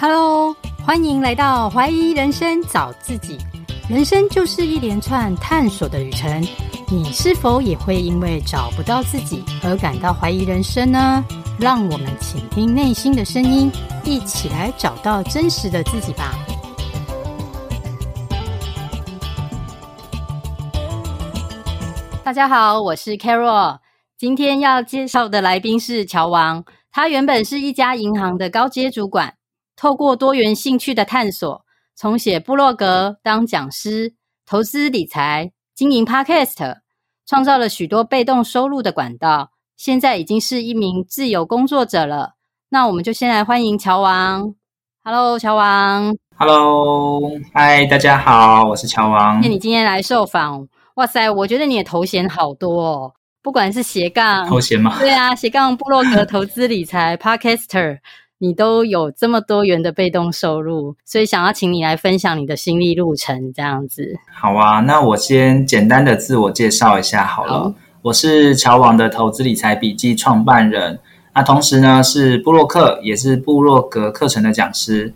Hello，欢迎来到怀疑人生找自己。人生就是一连串探索的旅程，你是否也会因为找不到自己而感到怀疑人生呢？让我们倾听内心的声音，一起来找到真实的自己吧。大家好，我是 Carol，今天要介绍的来宾是乔王，他原本是一家银行的高阶主管。透过多元兴趣的探索，从写部落格、当讲师、投资理财、经营 Podcast，创造了许多被动收入的管道。现在已经是一名自由工作者了。那我们就先来欢迎乔王。Hello，乔王。Hello，嗨，大家好，我是乔王。谢谢你今天来受访。哇塞，我觉得你的头衔好多哦，不管是斜杠头衔吗？对啊，斜杠部落格、投资理财、Podcaster。你都有这么多元的被动收入，所以想要请你来分享你的心历路程，这样子。好啊，那我先简单的自我介绍一下好了。好，我是乔王的投资理财笔记创办人，那同时呢是布洛克，也是布洛格课程的讲师。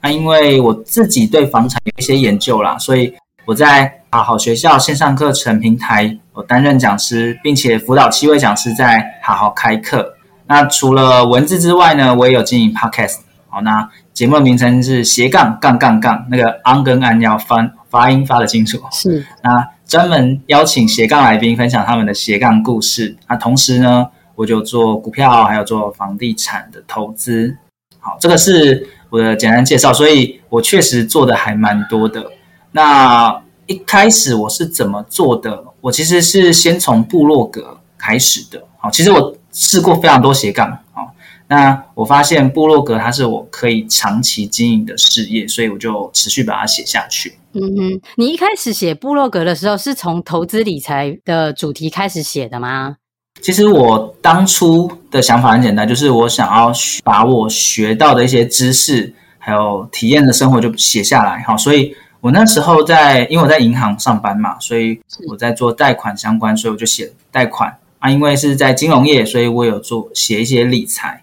那因为我自己对房产有一些研究啦，所以我在好好学校线上课程平台，我担任讲师，并且辅导七位讲师在好好开课。那除了文字之外呢，我也有经营 Podcast。好，那节目的名称是斜杠杠杠杠，那个 on 跟 an 要发发音发的清楚。是，那专门邀请斜杠来宾分享他们的斜杠故事。那同时呢，我就做股票，还有做房地产的投资。好，这个是我的简单介绍，所以我确实做的还蛮多的。那一开始我是怎么做的？我其实是先从部落格开始的。好，其实我。试过非常多斜杠，好，那我发现部落格它是我可以长期经营的事业，所以我就持续把它写下去。嗯哼，你一开始写部落格的时候，是从投资理财的主题开始写的吗？其实我当初的想法很简单，就是我想要把我学到的一些知识，还有体验的生活就写下来，好，所以我那时候在，因为我在银行上班嘛，所以我在做贷款相关，所以我就写贷款。啊，因为是在金融业，所以我有做写一些理财。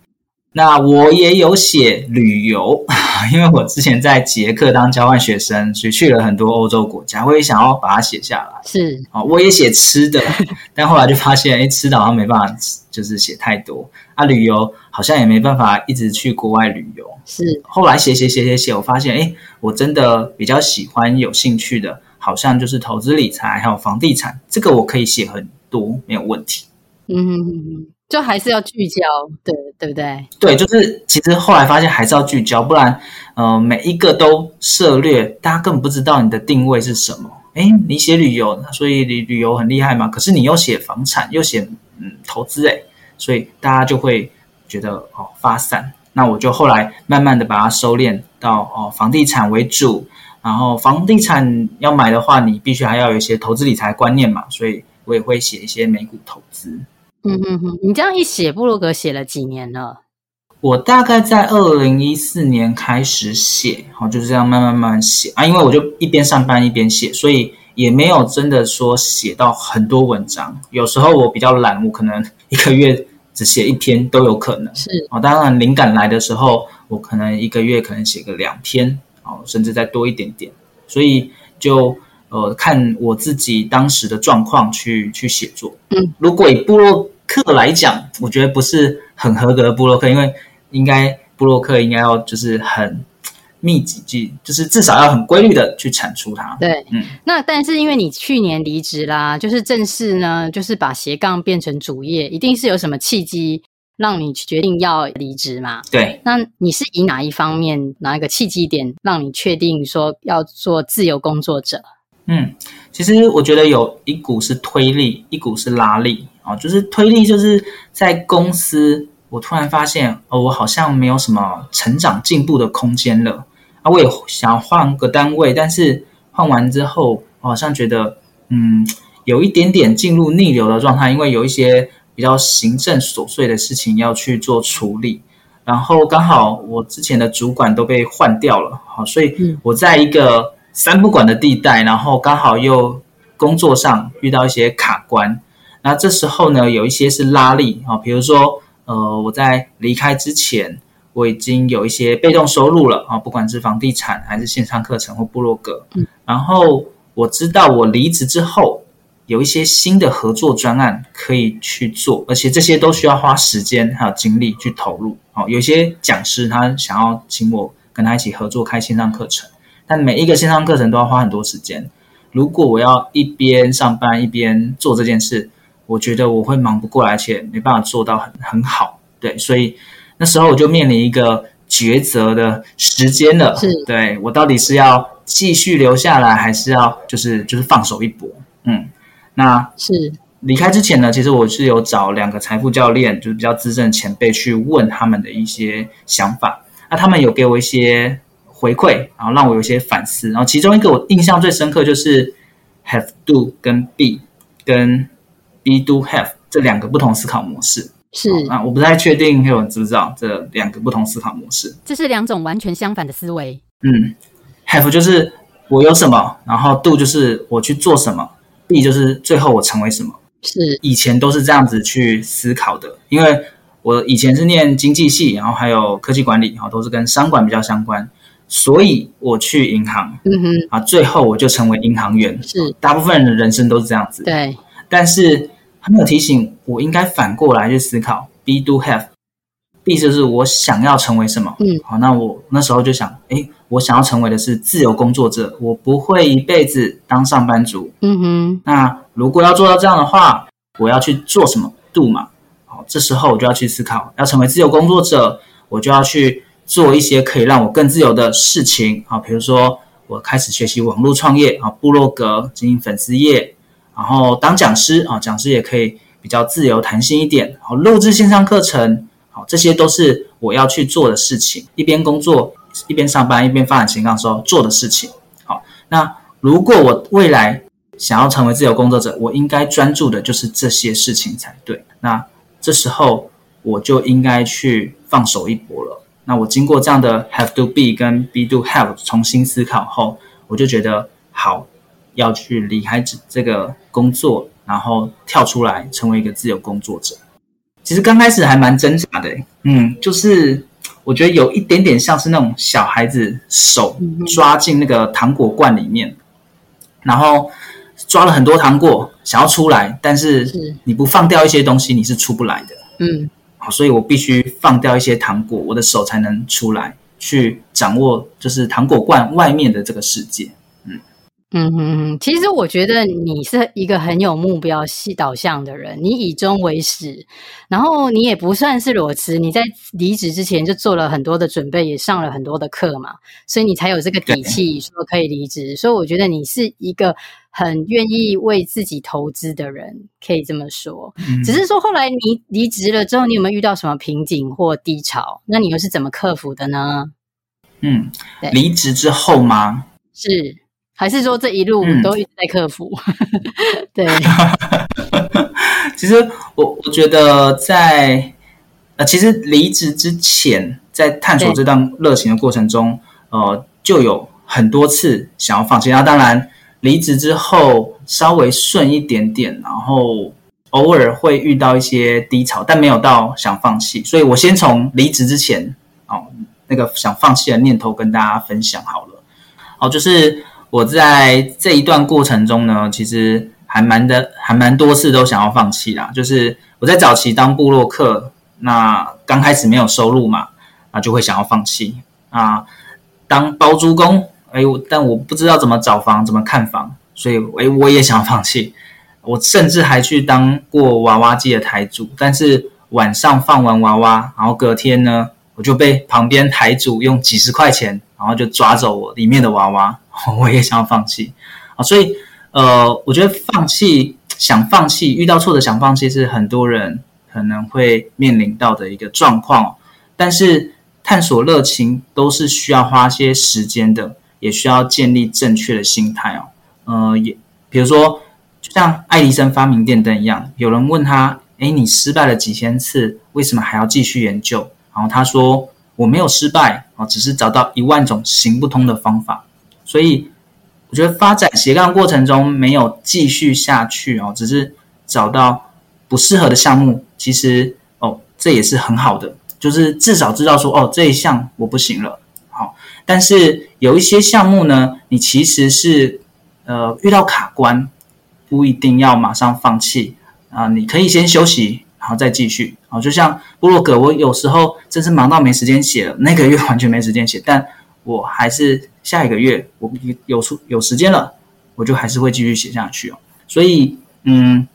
那我也有写旅游，因为我之前在捷克当交换学生，所以去了很多欧洲国家，我也想要把它写下来。是啊，我也写吃的，但后来就发现，哎，吃的好像没办法，就是写太多。啊，旅游好像也没办法一直去国外旅游。是，后来写写写写写，我发现，哎，我真的比较喜欢、有兴趣的，好像就是投资理财还有房地产，这个我可以写很多，没有问题。嗯哼哼哼，就还是要聚焦，对对不对？对，就是其实后来发现还是要聚焦，不然，呃，每一个都涉略，大家根本不知道你的定位是什么。诶，你写旅游，所以旅旅游很厉害嘛？可是你又写房产，又写嗯投资，诶，所以大家就会觉得哦发散。那我就后来慢慢的把它收敛到哦房地产为主，然后房地产要买的话，你必须还要有一些投资理财观念嘛，所以我也会写一些美股投资。嗯嗯嗯，你这样一写布鲁格写了几年了？我大概在二零一四年开始写，好，就是这样慢慢慢慢写啊。因为我就一边上班一边写，所以也没有真的说写到很多文章。有时候我比较懒，我可能一个月只写一篇都有可能。是啊，当然灵感来的时候，我可能一个月可能写个两篇，哦，甚至再多一点点。所以就。呃，看我自己当时的状况去去写作。嗯，如果以布洛克来讲，我觉得不是很合格的布洛克，因为应该布洛克应该要就是很密集，就是至少要很规律的去产出它。对，嗯。那但是因为你去年离职啦，就是正式呢，就是把斜杠变成主业，一定是有什么契机让你决定要离职嘛？对。那你是以哪一方面，哪一个契机点让你确定说要做自由工作者？嗯，其实我觉得有一股是推力，一股是拉力啊。就是推力，就是在公司，我突然发现，哦，我好像没有什么成长进步的空间了啊。我也想换个单位，但是换完之后，我好像觉得，嗯，有一点点进入逆流的状态，因为有一些比较行政琐碎的事情要去做处理。然后刚好我之前的主管都被换掉了，好，所以我在一个。三不管的地带，然后刚好又工作上遇到一些卡关，那这时候呢，有一些是拉力啊，比如说，呃，我在离开之前，我已经有一些被动收入了啊，不管是房地产还是线上课程或部落格。嗯，然后我知道我离职之后有一些新的合作专案可以去做，而且这些都需要花时间还有精力去投入。哦，有些讲师他想要请我跟他一起合作开线上课程，但每一个线上课程都要花很多时间。如果我要一边上班一边做这件事，我觉得我会忙不过来，而且没办法做到很很好。对，所以那时候我就面临一个抉择的时间了。是，对，我到底是要继续留下来，还是要就是就是放手一搏？嗯，那是离开之前呢，其实我是有找两个财富教练，就是比较资深的前辈去问他们的一些想法。那他们有给我一些回馈，然后让我有一些反思。然后其中一个我印象最深刻就是 have do 跟 be 跟 be do have 这两个不同思考模式。是啊，我不太确定有人知不知道这两个不同思考模式。这是两种完全相反的思维。嗯，have 就是我有什么，然后 do 就是我去做什么，be 就是最后我成为什么。是以前都是这样子去思考的，因为我以前是念经济系，然后还有科技管理，然后都是跟商管比较相关。所以我去银行，嗯哼，啊，最后我就成为银行员。是，大部分人的人生都是这样子。对，但是他没有提醒我应该反过来去思考，be do have。Be 就是我想要成为什么？嗯，好，那我那时候就想，哎，我想要成为的是自由工作者，我不会一辈子当上班族。嗯哼，那如果要做到这样的话，我要去做什么？do 嘛，好，这时候我就要去思考，要成为自由工作者，我就要去。做一些可以让我更自由的事情啊，比如说我开始学习网络创业啊，部落格经营粉丝页，然后当讲师啊，讲师也可以比较自由弹性一点。好，录制线上课程，好，这些都是我要去做的事情。一边工作一边上班一边发展斜杠的时候做的事情。好，那如果我未来想要成为自由工作者，我应该专注的就是这些事情才对。那这时候我就应该去放手一搏了。那我经过这样的 have to be 跟 be do have 重新思考后，我就觉得好，要去离开这这个工作，然后跳出来成为一个自由工作者。其实刚开始还蛮挣扎的，嗯，就是我觉得有一点点像是那种小孩子手抓进那个糖果罐里面，然后抓了很多糖果想要出来，但是你不放掉一些东西，你是出不来的，嗯。所以我必须放掉一些糖果，我的手才能出来去掌握，就是糖果罐外面的这个世界。嗯嗯嗯，其实我觉得你是一个很有目标、系导向的人，你以终为始，然后你也不算是裸辞，你在离职之前就做了很多的准备，也上了很多的课嘛，所以你才有这个底气说可以离职。所以我觉得你是一个。很愿意为自己投资的人，可以这么说。嗯、只是说后来你离职了之后，你有没有遇到什么瓶颈或低潮？那你又是怎么克服的呢？嗯，离职之后吗？是，还是说这一路都一直在克服？嗯、对。其实我我觉得在呃，其实离职之前，在探索这段热情的过程中，呃，就有很多次想要放弃。那当然。离职之后稍微顺一点点，然后偶尔会遇到一些低潮，但没有到想放弃。所以我先从离职之前哦，那个想放弃的念头跟大家分享好了。哦，就是我在这一段过程中呢，其实还蛮的，还蛮多次都想要放弃啦。就是我在早期当部落客，那刚开始没有收入嘛，那就会想要放弃啊。当包租公。哎呦，但我不知道怎么找房，怎么看房，所以哎，我也想放弃。我甚至还去当过娃娃机的台主，但是晚上放完娃娃，然后隔天呢，我就被旁边台主用几十块钱，然后就抓走我里面的娃娃，我也想要放弃啊。所以呃，我觉得放弃，想放弃，遇到挫折想放弃，是很多人可能会面临到的一个状况。但是探索热情都是需要花些时间的。也需要建立正确的心态哦，呃，也比如说，就像爱迪生发明电灯一样，有人问他，诶，你失败了几千次，为什么还要继续研究？然后他说，我没有失败啊，只是找到一万种行不通的方法。所以，我觉得发展斜杠过程中没有继续下去哦，只是找到不适合的项目，其实哦，这也是很好的，就是至少知道说哦，这一项我不行了。好，但是有一些项目呢，你其实是呃遇到卡关，不一定要马上放弃啊，你可以先休息，然后再继续。好，就像部落格，我有时候真是忙到没时间写了，那个月 完全没时间写，但我还是下一个月我有出有时间了，我就还是会继续写下去哦。所以，嗯，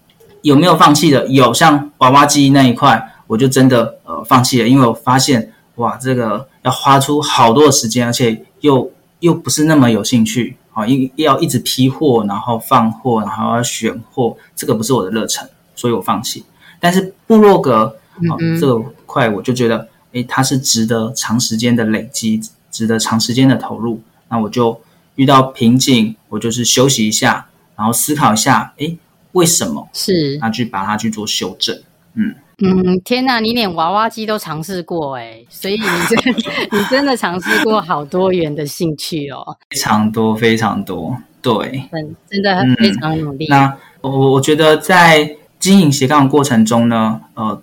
有没有放弃的？有，像娃娃机那一块，我就真的呃放弃了，因为我发现哇，这个要花出好多的时间，而且又又不是那么有兴趣啊，因要一直批货，然后放货，然后要选货，这个不是我的热忱，所以我放弃。但是部落格。好，这个块我就觉得，诶，它是值得长时间的累积，值得长时间的投入。那我就遇到瓶颈，我就是休息一下，然后思考一下，诶，为什么？是，那去把它去做修正。嗯嗯，天哪，你连娃娃机都尝试过诶，所以你真 你真的尝试过好多元的兴趣哦，非常多非常多，对，嗯，真的很非常努力。嗯、那我我觉得在经营斜杠的过程中呢，呃。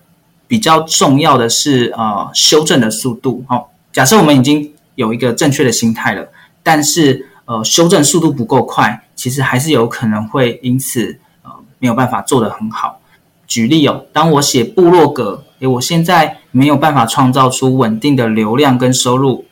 比较重要的是，呃，修正的速度。哦，假设我们已经有一个正确的心态了，但是，呃，修正速度不够快，其实还是有可能会因此，呃，没有办法做得很好。举例哦，当我写部落格，诶，我现在没有办法创造出稳定的流量跟收入，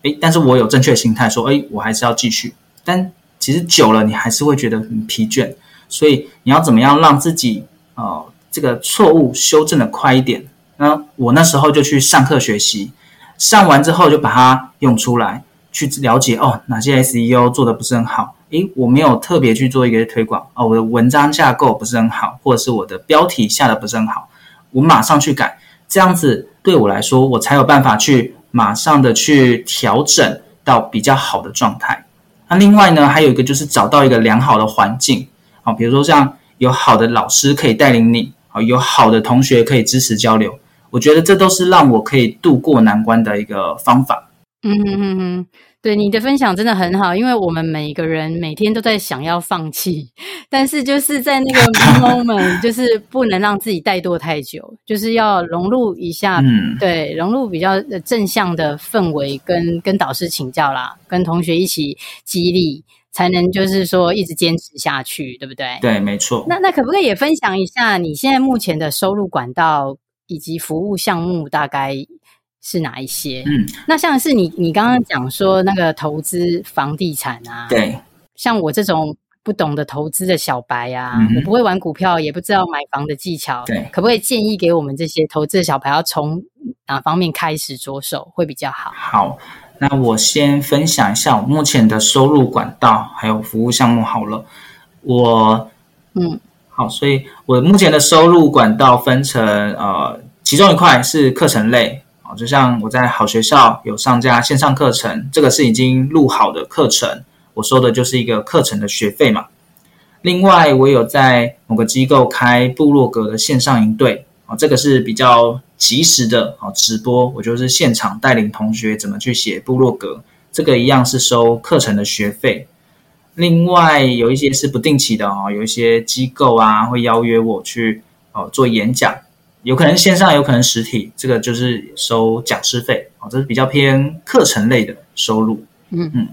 诶，但是我有正确的心态，说，诶，我还是要继续。但其实久了，你还是会觉得很疲倦。所以，你要怎么样让自己，呃。这个错误修正的快一点，那我那时候就去上课学习，上完之后就把它用出来，去了解哦，哪些 SEO 做的不是很好，诶，我没有特别去做一个推广哦，我的文章架构不是很好，或者是我的标题下的不是很好，我马上去改，这样子对我来说，我才有办法去马上的去调整到比较好的状态。那另外呢，还有一个就是找到一个良好的环境，好，比如说像有好的老师可以带领你。有好的同学可以支持交流，我觉得这都是让我可以度过难关的一个方法。嗯哼哼哼，对，你的分享真的很好，因为我们每个人每天都在想要放弃，但是就是在那个 moment，就是不能让自己怠惰太久，就是要融入一下，嗯，对，融入比较正向的氛围，跟跟导师请教啦，跟同学一起激励。才能就是说一直坚持下去，对不对？对，没错。那那可不可以也分享一下你现在目前的收入管道以及服务项目大概是哪一些？嗯，那像是你你刚刚讲说那个投资房地产啊，对，像我这种不懂得投资的小白啊，嗯、我不会玩股票，也不知道买房的技巧，对，可不可以建议给我们这些投资的小白要从哪方面开始着手会比较好？好。那我先分享一下我目前的收入管道还有服务项目好了。我，嗯，好，所以我目前的收入管道分成呃，其中一块是课程类啊，就像我在好学校有上架线上课程，这个是已经录好的课程，我收的就是一个课程的学费嘛。另外，我有在某个机构开部落格的线上营队。啊，这个是比较及时的啊，直播，我就是现场带领同学怎么去写部落格，这个一样是收课程的学费。另外有一些是不定期的啊，有一些机构啊会邀约我去哦做演讲，有可能线上，有可能实体，这个就是收讲师费啊，这是比较偏课程类的收入。嗯嗯。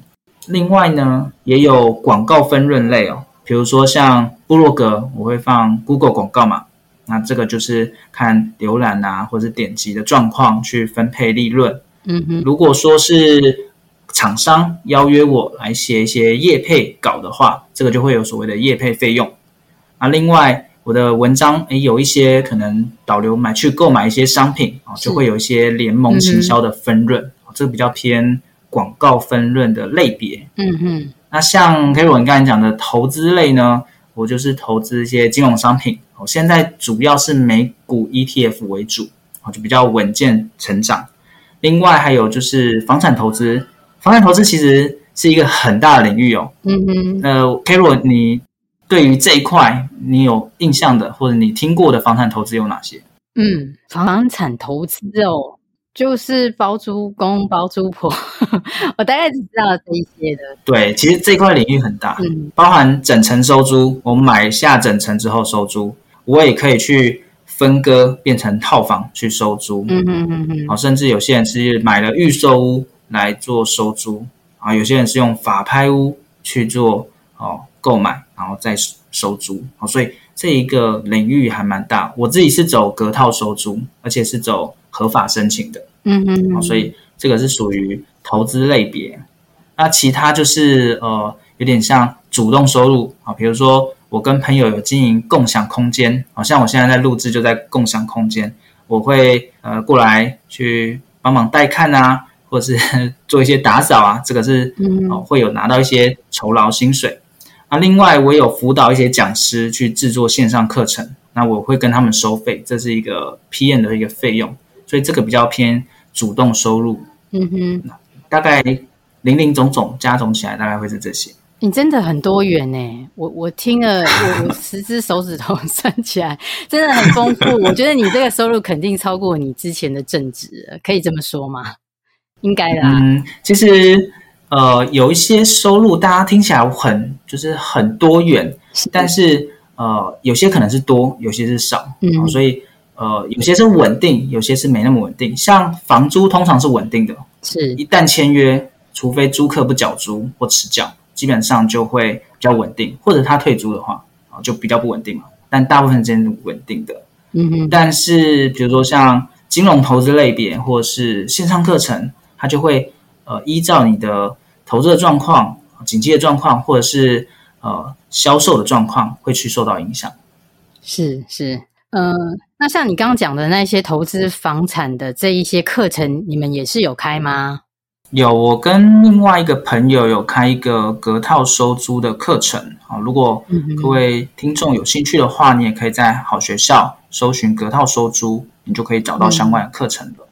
另外呢，也有广告分润类哦，比如说像部落格，我会放 Google 广告嘛。那这个就是看浏览啊，或者是点击的状况去分配利润。嗯哼，如果说是厂商邀约我来写一些业配稿的话，这个就会有所谓的业配费用。啊，另外我的文章诶有一些可能导流买去购买一些商品啊，就会有一些联盟行销的分润。嗯，这个比较偏广告分润的类别。嗯哼，那像 Carol 你刚才讲的投资类呢，我就是投资一些金融商品。我现在主要是美股 ETF 为主，啊，就比较稳健成长。另外还有就是房产投资，房产投资其实是一个很大的领域哦。嗯嗯。呃，Carol，你对于这一块你有印象的，或者你听过的房产投资有哪些？嗯，房产投资哦。就是包租公、包租婆，我大概只知道这一些的。对，其实这块领域很大，嗯，包含整层收租，我买下整层之后收租，我也可以去分割变成套房去收租，嗯嗯嗯嗯，好，甚至有些人是买了预售屋来做收租，啊，有些人是用法拍屋去做哦购买，然后再收租，好，所以这一个领域还蛮大。我自己是走隔套收租，而且是走合法申请的，嗯嗯，好，所以这个是属于投资类别。那其他就是呃，有点像主动收入。啊，比如说我跟朋友有经营共享空间，好像我现在在录制就在共享空间，我会呃过来去帮忙带看啊，或者是 做一些打扫啊，这个是哦会有拿到一些酬劳薪水。啊另外我有辅导一些讲师去制作线上课程，那我会跟他们收费，这是一个 PM 的一个费用，所以这个比较偏主动收入。嗯哼，大概。零零总总加总起来大概会是这些。你真的很多元呢，我我听了，我十只手指头算起来 真的很丰富。我觉得你这个收入肯定超过你之前的正职，可以这么说吗？应该的。嗯，其实呃有一些收入大家听起来很就是很多元，是但是呃有些可能是多，有些是少，嗯、哦，所以呃有些是稳定，有些是没那么稳定。像房租通常是稳定的，是一旦签约。除非租客不缴租或迟缴，基本上就会比较稳定，或者他退租的话，啊，就比较不稳定嘛。但大部分时间是稳定的。嗯哼。但是比如说像金融投资类别或者是线上课程，它就会呃依照你的投资的状况、经济的状况，或者是呃销售的状况，会去受到影响。是是，嗯、呃，那像你刚刚讲的那些投资房产的这一些课程，你们也是有开吗？有，我跟另外一个朋友有开一个隔套收租的课程啊。如果各位听众有兴趣的话，你也可以在好学校搜寻隔套收租，你就可以找到相关的课程了。嗯、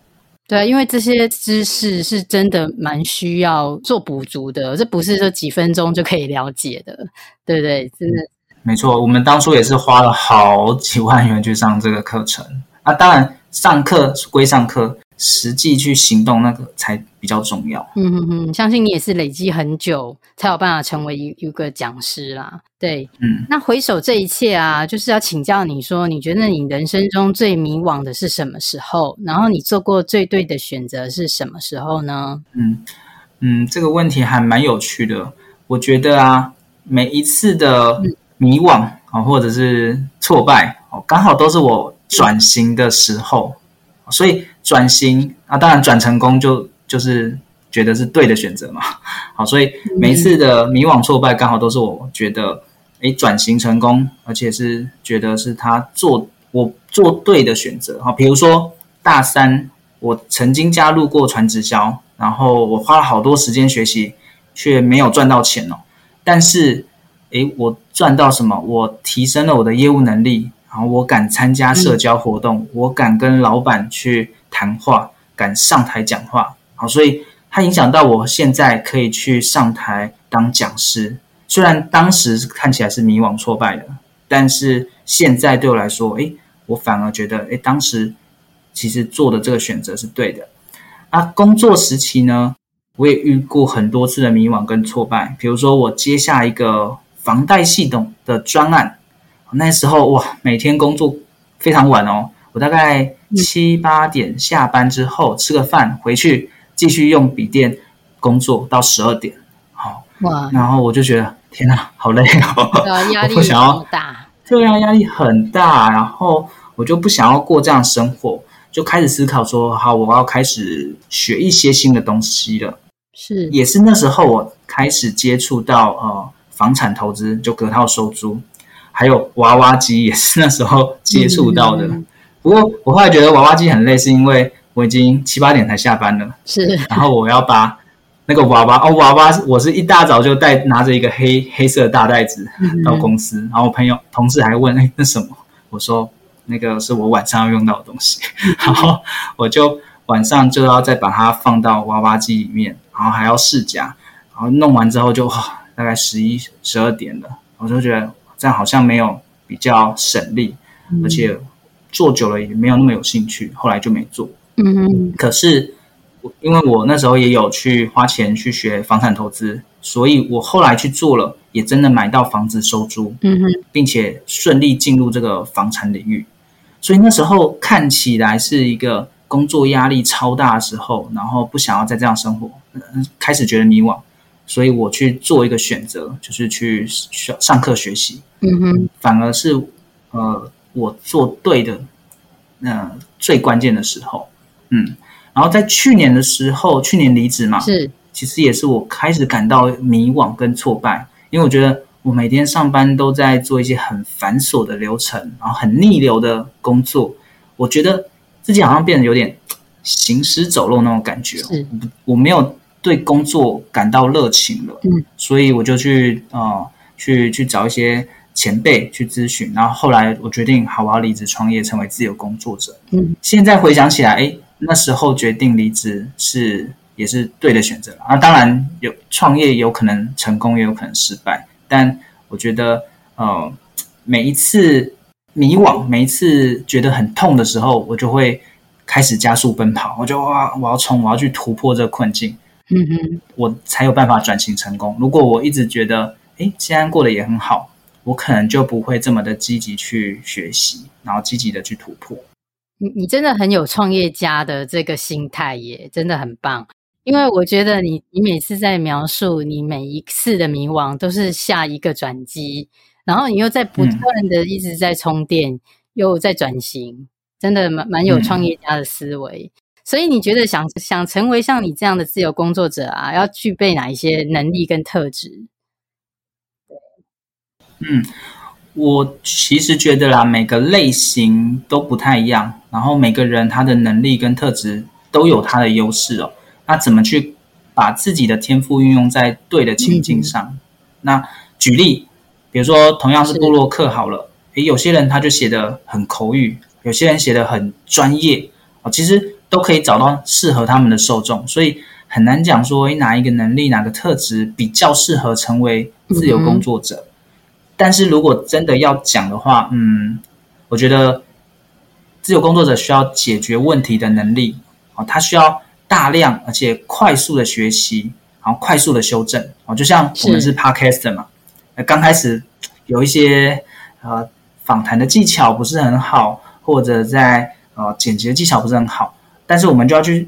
对，因为这些知识是真的蛮需要做补足的，这不是说几分钟就可以了解的，对不对？真的。没错，我们当初也是花了好几万元去上这个课程。啊，当然上课归上课。实际去行动，那个才比较重要。嗯哼哼，相信你也是累积很久，才有办法成为一一个讲师啦。对，嗯，那回首这一切啊，就是要请教你说，你觉得你人生中最迷惘的是什么时候？然后你做过最对的选择是什么时候呢？嗯嗯，这个问题还蛮有趣的。我觉得啊，每一次的迷惘啊，嗯，或者是挫败哦，刚好都是我转型的时候。所以转型啊，当然转成功就就是觉得是对的选择嘛。好，所以每一次的迷惘挫败，刚好都是我觉得，诶，转型成功，而且是觉得是他做我做对的选择。好，比如说大三，我曾经加入过传直销，然后我花了好多时间学习，却没有赚到钱哦。但是，诶，我赚到什么？我提升了我的业务能力。然后我敢参加社交活动，嗯、我敢跟老板去谈话，敢上台讲话。好，所以它影响到我现在可以去上台当讲师。虽然当时看起来是迷惘挫败的，但是现在对我来说，诶，我反而觉得，诶，当时其实做的这个选择是对的。啊，工作时期呢，我也遇过很多次的迷惘跟挫败。比如说，我接下一个房贷系统的专案。那时候哇，每天工作非常晚哦。我大概七八点下班之后吃个饭回去，继续用笔电工作到十二点。好哇，然后我就觉得天哪，好累哦，压力好大。对啊，压力很大。然后我就不想要过这样生活，就开始思考说，好，我要开始学一些新的东西了。是，也是那时候我开始接触到呃房产投资，就隔套收租。还有娃娃机也是那时候接触到的，嗯、不过我后来觉得娃娃机很累，是因为我已经七八点才下班了，是，然后我要把那个娃娃哦，娃娃我是一大早就带拿着一个黑黑色的大袋子到公司，嗯、然后我朋友同事还问哎那什么，我说那个是我晚上要用到的东西，嗯、然后我就晚上就要再把它放到娃娃机里面，然后还要试夹，然后弄完之后就大概十一十二点了，我就觉得。这样好像没有比较省力，嗯、而且做久了也没有那么有兴趣，后来就没做。嗯哼。可是，因为我那时候也有去花钱去学房产投资，所以我后来去做了，也真的买到房子收租。嗯哼。并且顺利进入这个房产领域，所以那时候看起来是一个工作压力超大的时候，然后不想要再这样生活，开始觉得迷惘，所以我去做一个选择，就是去上上课学习。嗯哼，反而是呃我做对的那、呃、最关键的时候，嗯，然后在去年的时候，去年离职嘛，是，其实也是我开始感到迷惘跟挫败，因为我觉得。我每天上班都在做一些很繁琐的流程，然后很逆流的工作，我觉得自己好像变得有点行尸走肉那种感觉。是，我没有对工作感到热情了。嗯，所以我就去呃去去找一些前辈去咨询，然后后来我决定，好，我要离职创业，成为自由工作者。嗯，现在回想起来，哎，那时候决定离职是也是对的选择。啊，当然有创业有可能成功，也有可能失败。但我觉得，呃，每一次迷惘，每一次觉得很痛的时候，我就会开始加速奔跑。我就哇，我要冲，我要去突破这个困境。嗯哼，我才有办法转型成功。如果我一直觉得，哎，现在过得也很好，我可能就不会这么的积极去学习，然后积极的去突破。你你真的很有创业家的这个心态耶，真的很棒。因为我觉得你，你每次在描述你每一次的迷惘，都是下一个转机，然后你又在不断的一直在充电，嗯、又在转型，真的蛮蛮有创业家的思维。嗯、所以你觉得想想成为像你这样的自由工作者啊，要具备哪一些能力跟特质？嗯，我其实觉得啦，每个类型都不太一样，然后每个人他的能力跟特质都有他的优势哦。那怎么去把自己的天赋运用在对的情境上？嗯、那举例，比如说同样是部落客好了，诶，有些人他就写的很口语，有些人写的很专业啊，其实都可以找到适合他们的受众，所以很难讲说，哪一个能力、哪个特质比较适合成为自由工作者。嗯、但是如果真的要讲的话，嗯，我觉得自由工作者需要解决问题的能力啊，他需要。大量而且快速的学习，然后快速的修正哦，就像我们是 Podcaster 嘛，是刚开始有一些呃访谈的技巧不是很好，或者在呃剪辑的技巧不是很好，但是我们就要去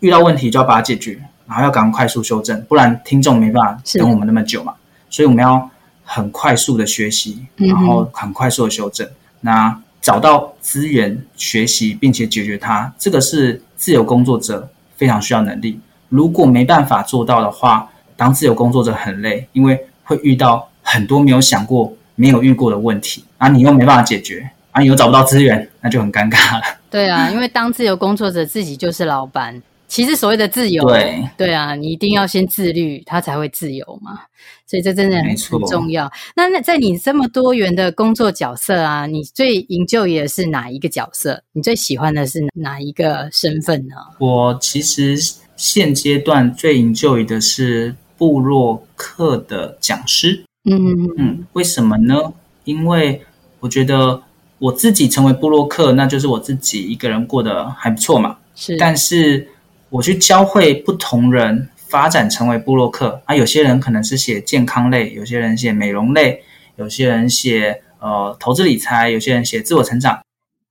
遇到问题就要把它解决，然后要赶快快速修正，不然听众没办法等我们那么久嘛，所以我们要很快速的学习，然后很快速的修正，嗯、那找到资源学习并且解决它，这个是自由工作者。非常需要能力，如果没办法做到的话，当自由工作者很累，因为会遇到很多没有想过、没有遇过的问题，啊，你又没办法解决，啊，你又找不到资源，那就很尴尬了。对啊，因为当自由工作者自己就是老板。其实所谓的自由，对对啊，你一定要先自律，他才会自由嘛。所以这真的很重要。那那在你这么多元的工作角色啊，你最 enjoy 的是哪一个角色？你最喜欢的是哪一个身份呢？我其实现阶段最 enjoy 的是布洛克的讲师。嗯嗯，为什么呢？因为我觉得我自己成为布洛克，那就是我自己一个人过得还不错嘛。是，但是。我去教会不同人发展成为布洛克啊，有些人可能是写健康类，有些人写美容类，有些人写呃投资理财，有些人写自我成长。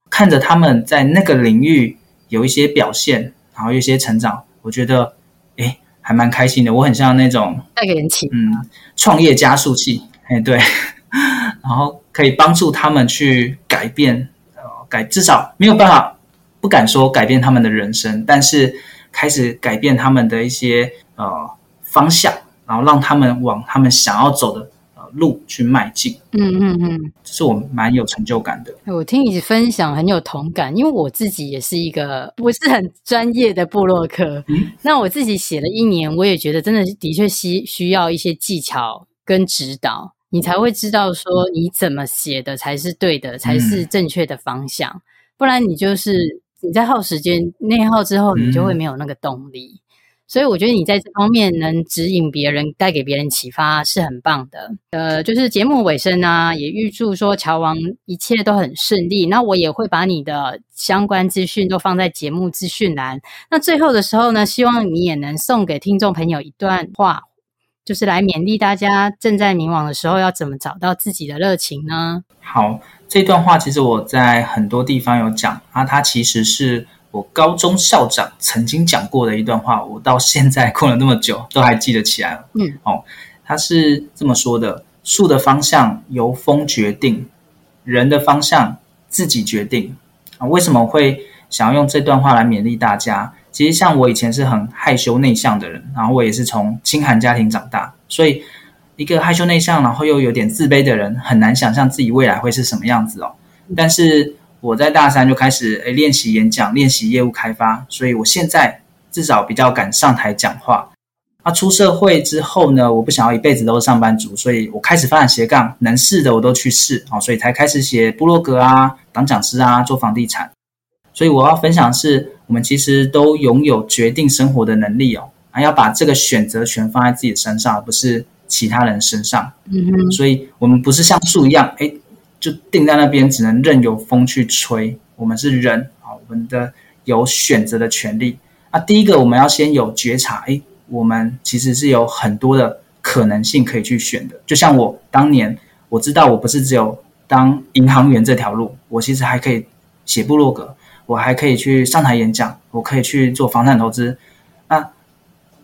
看着他们在那个领域有一些表现，然后有一些成长，我觉得诶还蛮开心的。我很像那种带给人气，嗯，创业加速器，哎对，然后可以帮助他们去改变，呃改至少没有办法，不敢说改变他们的人生，但是。开始改变他们的一些呃方向，然后让他们往他们想要走的呃路去迈进。嗯嗯嗯，这是我蛮有成就感的。我听你分享很有同感，因为我自己也是一个不是很专业的部落客。嗯，那我自己写了一年，我也觉得真的的确需需要一些技巧跟指导，你才会知道说你怎么写的才是对的，才是正确的方向，嗯，不然你就是。你在耗时间内耗之后，你就会没有那个动力。嗯、所以我觉得你在这方面能指引别人、带给别人启发是很棒的。呃，就是节目尾声啊，也预祝说乔王一切都很顺利。那我也会把你的相关资讯都放在节目资讯栏。那最后的时候呢，希望你也能送给听众朋友一段话，就是来勉励大家正在迷惘的时候要怎么找到自己的热情呢？好，这段话其实我在很多地方有讲啊，它其实是我高中校长曾经讲过的一段话，我到现在过了那么久都还记得起来了。嗯，哦，他是这么说的：树的方向由风决定，人的方向自己决定。啊，为什么会想要用这段话来勉励大家？其实像我以前是很害羞内向的人，然后我也是从清寒家庭长大，所以一个害羞内向，然后又有点自卑的人，很难想象自己未来会是什么样子哦。但是我在大三就开始诶练习演讲，练习业务开发，所以我现在至少比较敢上台讲话。那出社会之后呢，我不想要一辈子都是上班族，所以我开始发展斜杠，能试的我都去试啊，所以才开始写部落格啊，当讲师啊，做房地产。所以我要分享的是，我们其实都拥有决定生活的能力哦，还要把这个选择权放在自己的身上，而不是其他人身上。嗯哼，所以我们不是像树一样，哎，就定在那边，只能任由风去吹。我们是人啊，我们的有选择的权利。那第一个，我们要先有觉察，哎，我们其实是有很多的可能性可以去选的。就像我当年，我知道我不是只有当银行员这条路，我其实还可以写部落格。我还可以去上台演讲，我可以去做房产投资，那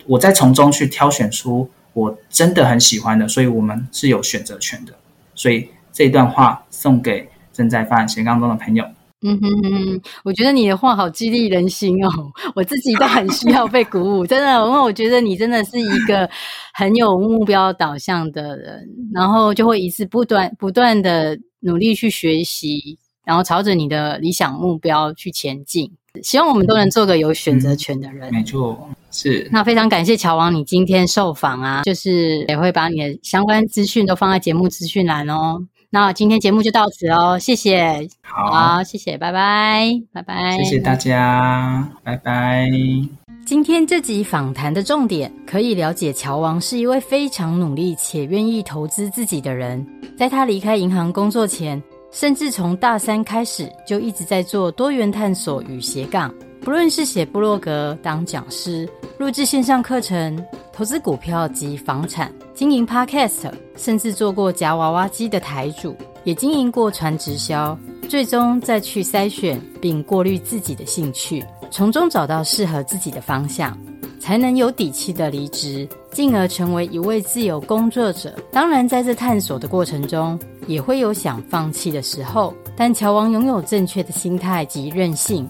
我再从中去挑选出我真的很喜欢的，所以我们是有选择权的。所以这段话送给正在发展斜杠中的朋友。嗯哼哼，我觉得你的话好激励人心哦，我自己都很需要被鼓舞，真的，因为我觉得你真的是一个很有目标导向的人，然后就会一直不断不断的努力去学习。然后朝着你的理想目标去前进，希望我们都能做个有选择权的人。嗯、没错，是。那非常感谢乔王，你今天受访啊，就是也会把你的相关资讯都放在节目资讯栏哦。那今天节目就到此哦，谢谢。好，好，谢谢，拜拜，拜拜。谢谢大家，拜拜。今天这集访谈的重点，可以了解乔王是一位非常努力且愿意投资自己的人。在他离开银行工作前，甚至从大三开始就一直在做多元探索与斜杠，不论是写部落格、当讲师、录制线上课程、投资股票及房产、经营 Podcast，甚至做过夹娃娃机的台主，也经营过传直销，最终再去筛选并过滤自己的兴趣，从中找到适合自己的方向。才能有底气的离职，进而成为一位自由工作者。当然，在这探索的过程中，也会有想放弃的时候。但乔王拥有正确的心态及韧性，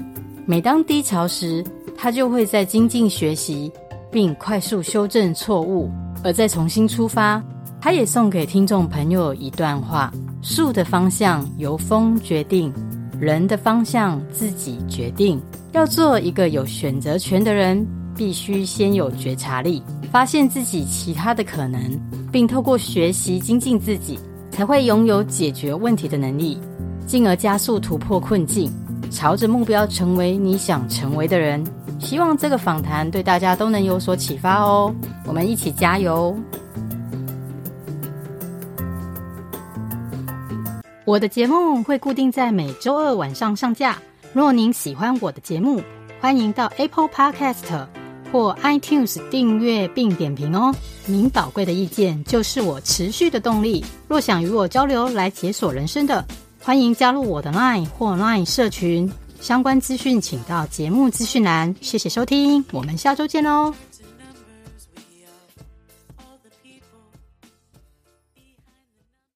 每当低潮时，他就会在精进学习，并快速修正错误，而再重新出发。他也送给听众朋友一段话：树的方向由风决定，人的方向自己决定。要做一个有选择权的人。必须先有觉察力，发现自己其他的可能，并透过学习精进自己，才会拥有解决问题的能力，进而加速突破困境，朝着目标成为你想成为的人。希望这个访谈对大家都能有所启发哦！我们一起加油！我的节目会固定在每周二晚上上架。若您喜欢我的节目，欢迎到 Apple Podcast。或 iTunes 订阅并点评哦，您宝贵的意见就是我持续的动力。若想与我交流来解锁人生的，欢迎加入我的 Line 或 Line 社群，相关资讯请到节目资讯栏。谢谢收听，我们下周见哦。